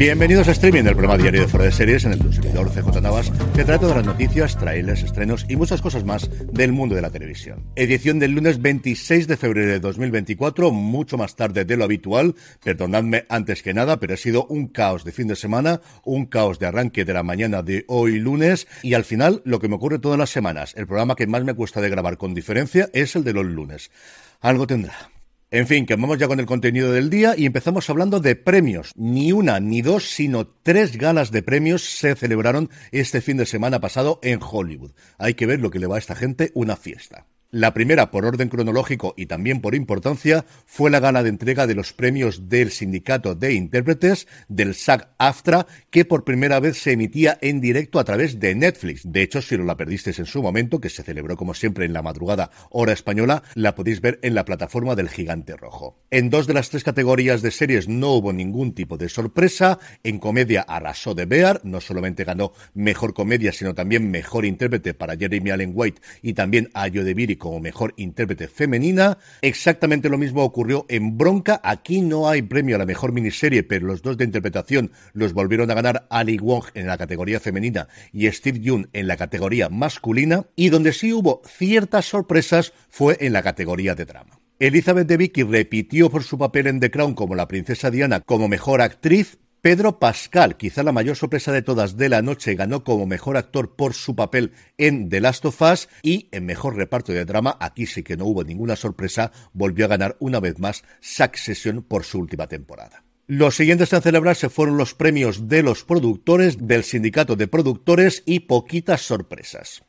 Bienvenidos a Streaming, el programa diario de Fuera de Series en el tu servidor CJ Navas, que trata de las noticias, trailers, estrenos y muchas cosas más del mundo de la televisión. Edición del lunes 26 de febrero de 2024, mucho más tarde de lo habitual. Perdonadme antes que nada, pero ha sido un caos de fin de semana, un caos de arranque de la mañana de hoy lunes y al final lo que me ocurre todas las semanas, el programa que más me cuesta de grabar con diferencia es el de los lunes. Algo tendrá. En fin, que vamos ya con el contenido del día y empezamos hablando de premios. Ni una, ni dos, sino tres galas de premios se celebraron este fin de semana pasado en Hollywood. Hay que ver lo que le va a esta gente una fiesta. La primera, por orden cronológico y también por importancia, fue la gala de entrega de los premios del Sindicato de Intérpretes del SAG-AFTRA, que por primera vez se emitía en directo a través de Netflix. De hecho, si no la perdisteis en su momento, que se celebró como siempre en la madrugada hora española, la podéis ver en la plataforma del Gigante Rojo. En dos de las tres categorías de series no hubo ningún tipo de sorpresa. En comedia arrasó de Bear, no solamente ganó mejor comedia, sino también mejor intérprete para Jeremy Allen White y también a Viri como mejor intérprete femenina. Exactamente lo mismo ocurrió en Bronca. Aquí no hay premio a la mejor miniserie, pero los dos de interpretación los volvieron a ganar Ali Wong en la categoría femenina y Steve Young en la categoría masculina. Y donde sí hubo ciertas sorpresas fue en la categoría de drama. Elizabeth Debicki repitió por su papel en The Crown como la princesa Diana como mejor actriz, Pedro Pascal, quizá la mayor sorpresa de todas de la noche, ganó como mejor actor por su papel en The Last of Us y en mejor reparto de drama, aquí sí que no hubo ninguna sorpresa, volvió a ganar una vez más Succession por su última temporada. Los siguientes a celebrarse fueron los premios de los productores, del sindicato de productores y poquitas sorpresas.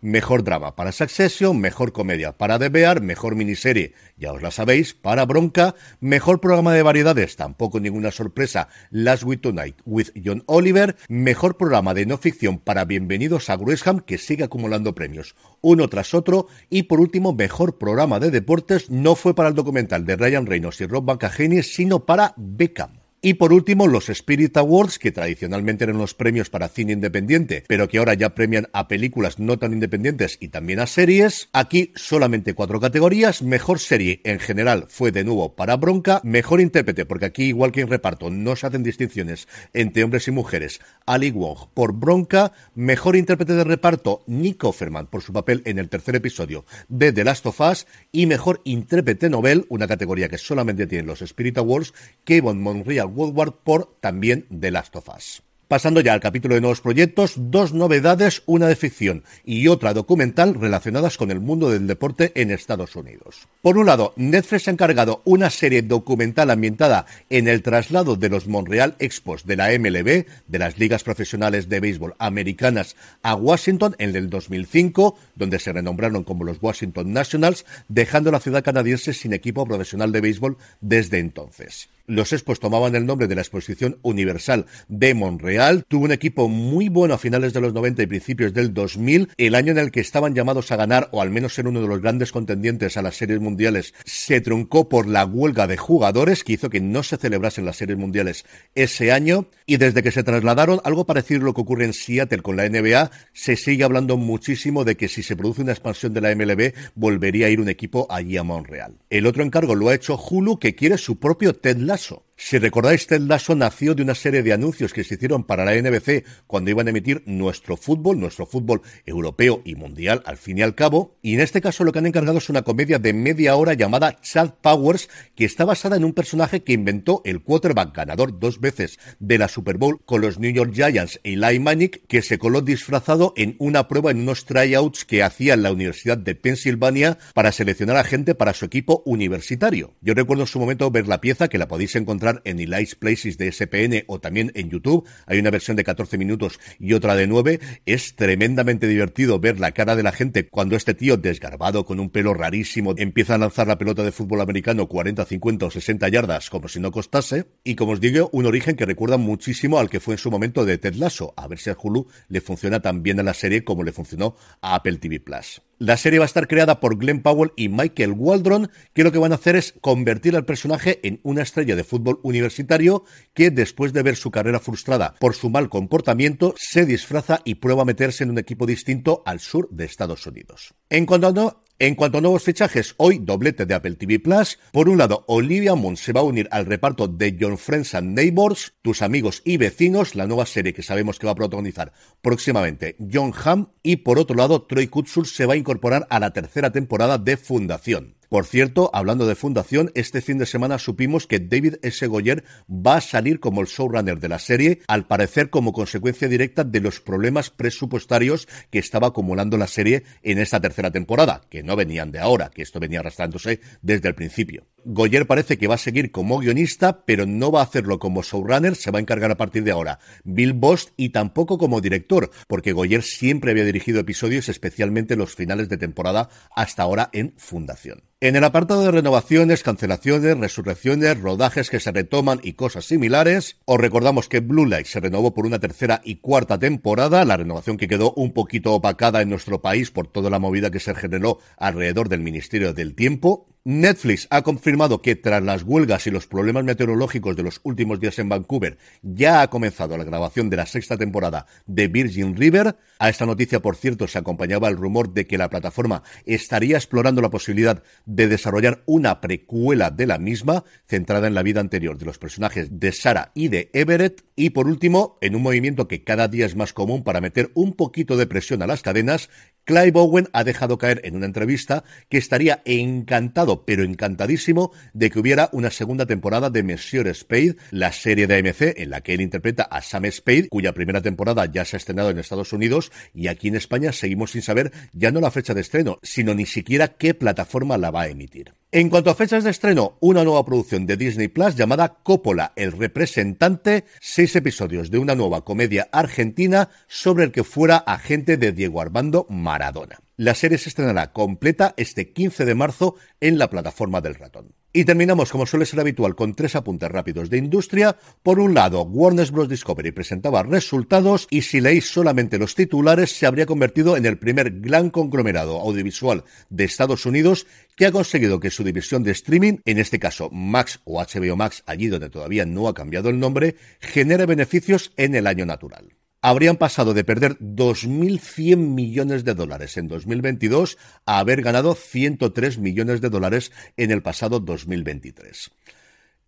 Mejor drama para Succession, mejor comedia para The Bear, mejor miniserie, ya os la sabéis, para Bronca, mejor programa de variedades, tampoco ninguna sorpresa, Last Week Tonight with John Oliver, mejor programa de no ficción para Bienvenidos a Gresham, que sigue acumulando premios, uno tras otro, y por último, mejor programa de deportes, no fue para el documental de Ryan Reynolds y Rob Bancageni, sino para Beckham. Y por último, los Spirit Awards, que tradicionalmente eran los premios para cine independiente, pero que ahora ya premian a películas no tan independientes y también a series. Aquí solamente cuatro categorías. Mejor serie en general fue de nuevo para Bronca. Mejor intérprete, porque aquí, igual que en reparto, no se hacen distinciones entre hombres y mujeres. Ali Wong por Bronca. Mejor intérprete de reparto, Nick Offerman por su papel en el tercer episodio de The Last of Us. Y mejor intérprete novel, una categoría que solamente tienen los Spirit Awards, Kevin Monreal Woodward por también The Last of Us. Pasando ya al capítulo de nuevos proyectos, dos novedades, una de ficción y otra documental relacionadas con el mundo del deporte en Estados Unidos. Por un lado, Netflix ha encargado una serie documental ambientada en el traslado de los Montreal Expos de la MLB, de las ligas profesionales de béisbol americanas, a Washington en el 2005, donde se renombraron como los Washington Nationals, dejando la ciudad canadiense sin equipo profesional de béisbol desde entonces. Los Expos tomaban el nombre de la Exposición Universal de Montreal. Tuvo un equipo muy bueno a finales de los 90 y principios del 2000, el año en el que estaban llamados a ganar o al menos ser uno de los grandes contendientes a las series mundiales. Se truncó por la huelga de jugadores que hizo que no se celebrasen las series mundiales ese año y desde que se trasladaron, algo parecido a lo que ocurre en Seattle con la NBA, se sigue hablando muchísimo de que si se produce una expansión de la MLB, volvería a ir un equipo allí a Montreal. El otro encargo lo ha hecho Hulu, que quiere su propio Ted caso. Si recordáis, Ted Lasso nació de una serie de anuncios que se hicieron para la NBC cuando iban a emitir nuestro fútbol, nuestro fútbol europeo y mundial, al fin y al cabo. Y en este caso lo que han encargado es una comedia de media hora llamada Chad Powers, que está basada en un personaje que inventó el quarterback ganador dos veces de la Super Bowl con los New York Giants, Eli Manning, que se coló disfrazado en una prueba en unos tryouts que hacía en la Universidad de Pensilvania para seleccionar a gente para su equipo universitario. Yo recuerdo en su momento ver la pieza, que la podéis encontrar en Eli's Places de SPN o también en YouTube. Hay una versión de 14 minutos y otra de 9. Es tremendamente divertido ver la cara de la gente cuando este tío desgarbado con un pelo rarísimo empieza a lanzar la pelota de fútbol americano 40, 50 o 60 yardas como si no costase. Y como os digo, un origen que recuerda muchísimo al que fue en su momento de Ted Lasso. A ver si a Hulu le funciona tan bien a la serie como le funcionó a Apple TV Plus. La serie va a estar creada por Glenn Powell y Michael Waldron, que lo que van a hacer es convertir al personaje en una estrella de fútbol universitario que después de ver su carrera frustrada por su mal comportamiento, se disfraza y prueba a meterse en un equipo distinto al sur de Estados Unidos. En cuanto a En cuanto a nuevos fichajes, hoy doblete de Apple TV Plus. Por un lado, Olivia Munn se va a unir al reparto de Your Friends and Neighbors, Tus amigos y vecinos, la nueva serie que sabemos que va a protagonizar próximamente John Hamm. Y por otro lado, Troy Kutsur se va a incorporar a la tercera temporada de Fundación. Por cierto, hablando de fundación, este fin de semana supimos que David S. Goyer va a salir como el showrunner de la serie, al parecer como consecuencia directa de los problemas presupuestarios que estaba acumulando la serie en esta tercera temporada, que no venían de ahora, que esto venía arrastrándose desde el principio. Goyer parece que va a seguir como guionista, pero no va a hacerlo como showrunner, se va a encargar a partir de ahora Bill Bost y tampoco como director, porque Goyer siempre había dirigido episodios, especialmente los finales de temporada, hasta ahora en Fundación. En el apartado de renovaciones, cancelaciones, resurrecciones, rodajes que se retoman y cosas similares, os recordamos que Blue Light se renovó por una tercera y cuarta temporada, la renovación que quedó un poquito opacada en nuestro país por toda la movida que se generó alrededor del Ministerio del Tiempo. Netflix ha confirmado que tras las huelgas y los problemas meteorológicos de los últimos días en Vancouver, ya ha comenzado la grabación de la sexta temporada de Virgin River. A esta noticia, por cierto, se acompañaba el rumor de que la plataforma estaría explorando la posibilidad de desarrollar una precuela de la misma, centrada en la vida anterior de los personajes de Sarah y de Everett. Y por último, en un movimiento que cada día es más común para meter un poquito de presión a las cadenas, Clive Owen ha dejado caer en una entrevista que estaría encantado, pero encantadísimo, de que hubiera una segunda temporada de Monsieur Spade, la serie de AMC en la que él interpreta a Sam Spade, cuya primera temporada ya se ha estrenado en Estados Unidos y aquí en España seguimos sin saber ya no la fecha de estreno, sino ni siquiera qué plataforma la va a emitir. En cuanto a fechas de estreno, una nueva producción de Disney Plus llamada Coppola, el representante, seis episodios de una nueva comedia argentina sobre el que fuera agente de Diego Armando Maradona. La serie se estrenará completa este 15 de marzo en la plataforma del ratón. Y terminamos, como suele ser habitual, con tres apuntes rápidos de industria. Por un lado, Warner Bros. Discovery presentaba resultados y si leéis solamente los titulares, se habría convertido en el primer gran conglomerado audiovisual de Estados Unidos que ha conseguido que su división de streaming, en este caso Max o HBO Max, allí donde todavía no ha cambiado el nombre, genere beneficios en el año natural habrían pasado de perder 2.100 millones de dólares en 2022 a haber ganado 103 millones de dólares en el pasado 2023.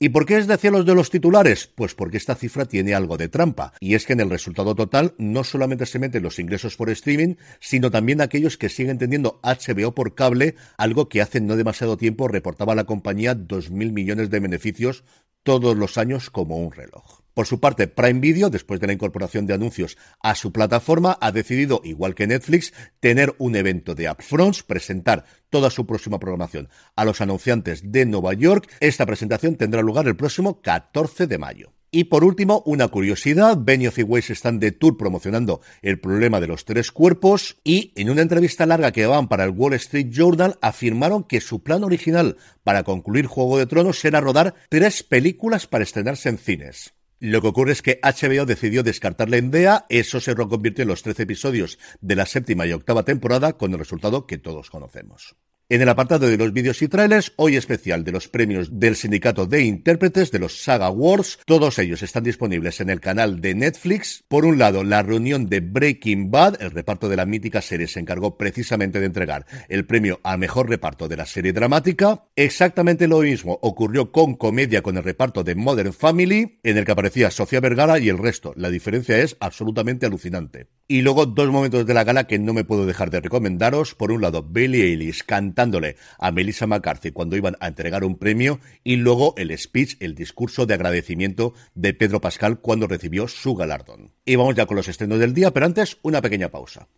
¿Y por qué es de cielos de los titulares? Pues porque esta cifra tiene algo de trampa, y es que en el resultado total no solamente se meten los ingresos por streaming, sino también aquellos que siguen teniendo HBO por cable, algo que hace no demasiado tiempo reportaba la compañía 2.000 millones de beneficios todos los años como un reloj. Por su parte, Prime Video, después de la incorporación de anuncios a su plataforma, ha decidido, igual que Netflix, tener un evento de upfronts, presentar toda su próxima programación a los anunciantes de Nueva York. Esta presentación tendrá lugar el próximo 14 de mayo. Y por último, una curiosidad, Benioff y Weiss están de tour promocionando el problema de los tres cuerpos y en una entrevista larga que van para el Wall Street Journal afirmaron que su plan original para concluir Juego de Tronos era rodar tres películas para estrenarse en cines. Lo que ocurre es que HBO decidió descartar la idea, eso se reconvirtió en los 13 episodios de la séptima y octava temporada con el resultado que todos conocemos. En el apartado de los vídeos y trailers, hoy especial de los premios del Sindicato de Intérpretes de los Saga Awards. Todos ellos están disponibles en el canal de Netflix. Por un lado, la reunión de Breaking Bad, el reparto de la mítica serie se encargó precisamente de entregar el premio al mejor reparto de la serie dramática. Exactamente lo mismo ocurrió con comedia con el reparto de Modern Family, en el que aparecía Sofía Vergara y el resto. La diferencia es absolutamente alucinante. Y luego dos momentos de la gala que no me puedo dejar de recomendaros. Por un lado, Billie Eilish cantándole a Melissa McCarthy cuando iban a entregar un premio y luego el speech, el discurso de agradecimiento de Pedro Pascal cuando recibió su galardón. Y vamos ya con los estrenos del día, pero antes una pequeña pausa.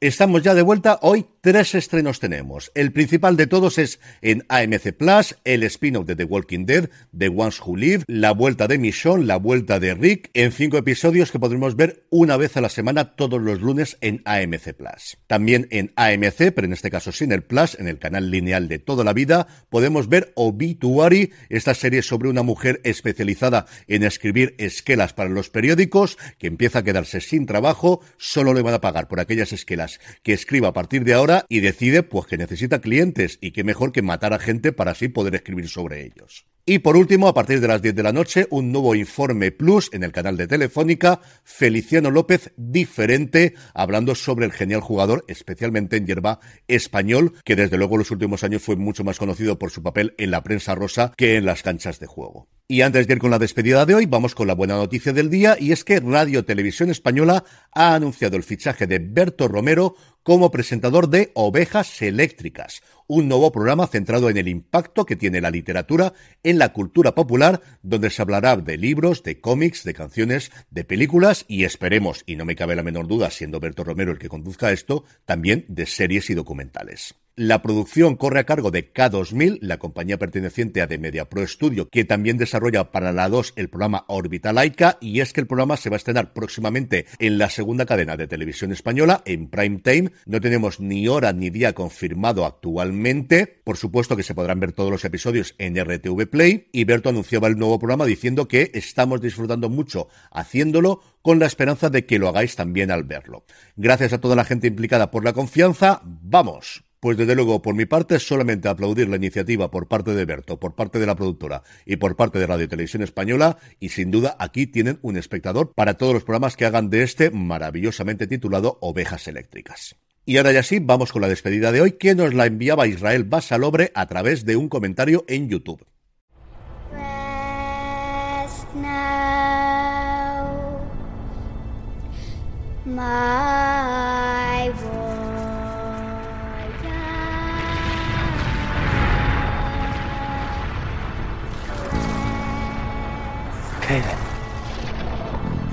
Estamos ya de vuelta. Hoy tres estrenos tenemos. El principal de todos es en AMC Plus, el spin-off de The Walking Dead, The Ones Who Live, la vuelta de Michonne, la vuelta de Rick, en cinco episodios que podremos ver una vez a la semana todos los lunes en AMC Plus. También en AMC, pero en este caso sin el Plus, en el canal lineal de toda la vida, podemos ver Obituary, esta serie sobre una mujer especializada en escribir esquelas para los periódicos, que empieza a quedarse sin trabajo, solo le van a pagar por aquellas esquelas que escriba a partir de ahora y decide pues que necesita clientes y que mejor que matar a gente para así poder escribir sobre ellos. Y por último, a partir de las 10 de la noche, un nuevo informe plus en el canal de Telefónica, Feliciano López diferente, hablando sobre el genial jugador, especialmente en hierba español, que desde luego en los últimos años fue mucho más conocido por su papel en la prensa rosa que en las canchas de juego. Y antes de ir con la despedida de hoy, vamos con la buena noticia del día, y es que Radio Televisión Española ha anunciado el fichaje de Berto Romero como presentador de Ovejas Eléctricas, un nuevo programa centrado en el impacto que tiene la literatura en la cultura popular, donde se hablará de libros, de cómics, de canciones, de películas y esperemos, y no me cabe la menor duda, siendo Berto Romero el que conduzca esto, también de series y documentales. La producción corre a cargo de K2000, la compañía perteneciente a The Media Pro Studio, que también desarrolla para la 2 el programa Orbitalaika, y es que el programa se va a estrenar próximamente en la segunda cadena de televisión española, en prime time. No tenemos ni hora ni día confirmado actualmente. Por supuesto que se podrán ver todos los episodios en RTV Play, y Berto anunciaba el nuevo programa diciendo que estamos disfrutando mucho haciéndolo con la esperanza de que lo hagáis también al verlo. Gracias a toda la gente implicada por la confianza. ¡Vamos! Pues desde luego, por mi parte, solamente aplaudir la iniciativa por parte de Berto, por parte de la productora y por parte de Radio Televisión Española, y sin duda aquí tienen un espectador para todos los programas que hagan de este maravillosamente titulado Ovejas Eléctricas. Y ahora ya sí, vamos con la despedida de hoy, que nos la enviaba Israel Basalobre a través de un comentario en YouTube.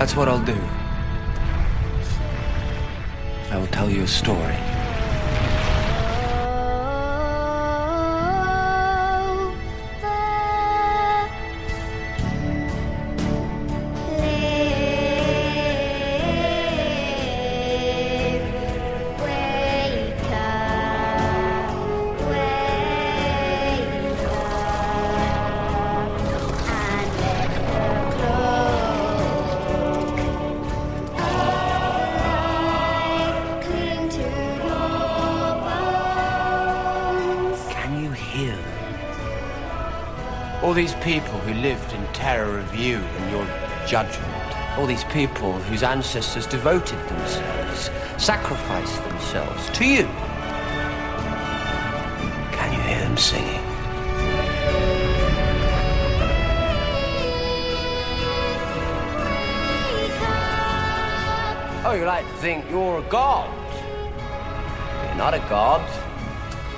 That's what I'll do. I will tell you a story. These people who lived in terror of you and your judgment. All these people whose ancestors devoted themselves, sacrificed themselves to you. Can you hear them singing? Oh, you like to think you're a god. You're not a god.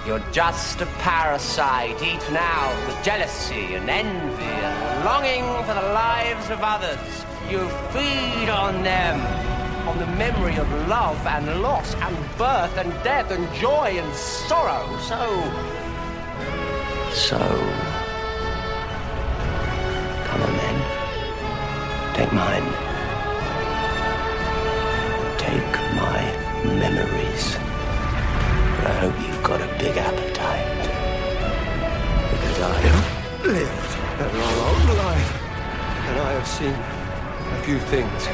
You're just a parasite eaten out with jealousy and envy and longing for the lives of others. You feed on them, on the memory of love and loss and birth and death and joy and sorrow. So, so, come on then, take mine. Take my memories. But I hope you've got a big appetite. Because I have lived a long life, and I have seen a few things.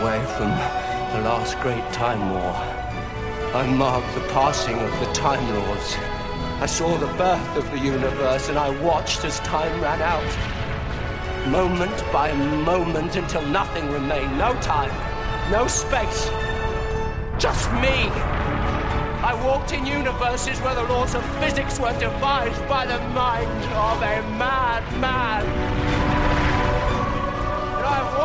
Away from the last great Time War. I marked the passing of the Time Lords. I saw the birth of the universe and I watched as time ran out. Moment by moment until nothing remained. No time, no space. Just me. I walked in universes where the laws of physics were devised by the mind of a madman. And I have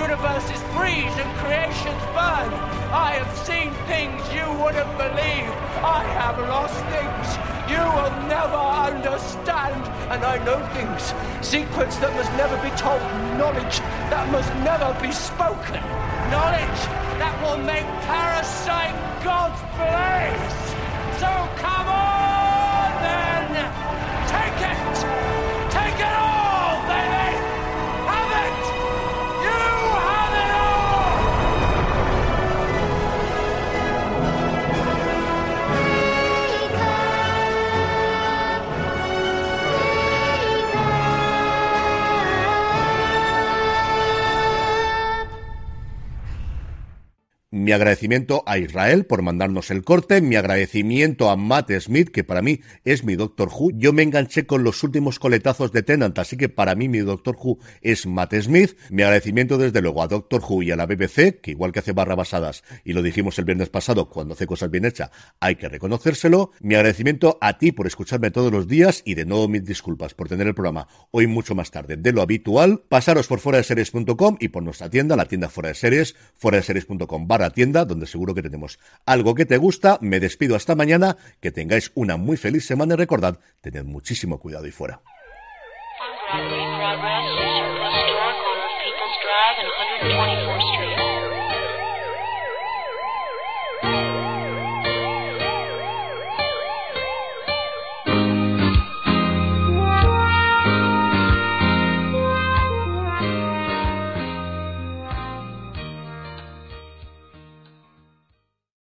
watched universes freeze and creations burn. I have seen things you wouldn't believe. I have lost things you will never understand. And I know things, secrets that must never be told, knowledge that must never be spoken, knowledge that will make parasite Mi agradecimiento a Israel por mandarnos el corte, mi agradecimiento a Matt Smith, que para mí es mi Doctor Who. Yo me enganché con los últimos coletazos de Tennant, así que para mí mi Doctor Who es Matt Smith. Mi agradecimiento desde luego a Doctor Who y a la BBC, que igual que hace barra basadas, y lo dijimos el viernes pasado, cuando hace cosas bien hechas, hay que reconocérselo. Mi agradecimiento a ti por escucharme todos los días y de nuevo mis disculpas por tener el programa hoy mucho más tarde de lo habitual. Pasaros por fuera de series.com y por nuestra tienda, la tienda fuera de series, fuera de series.com barra donde seguro que tenemos algo que te gusta. Me despido hasta mañana, que tengáis una muy feliz semana y recordad, tened muchísimo cuidado y fuera.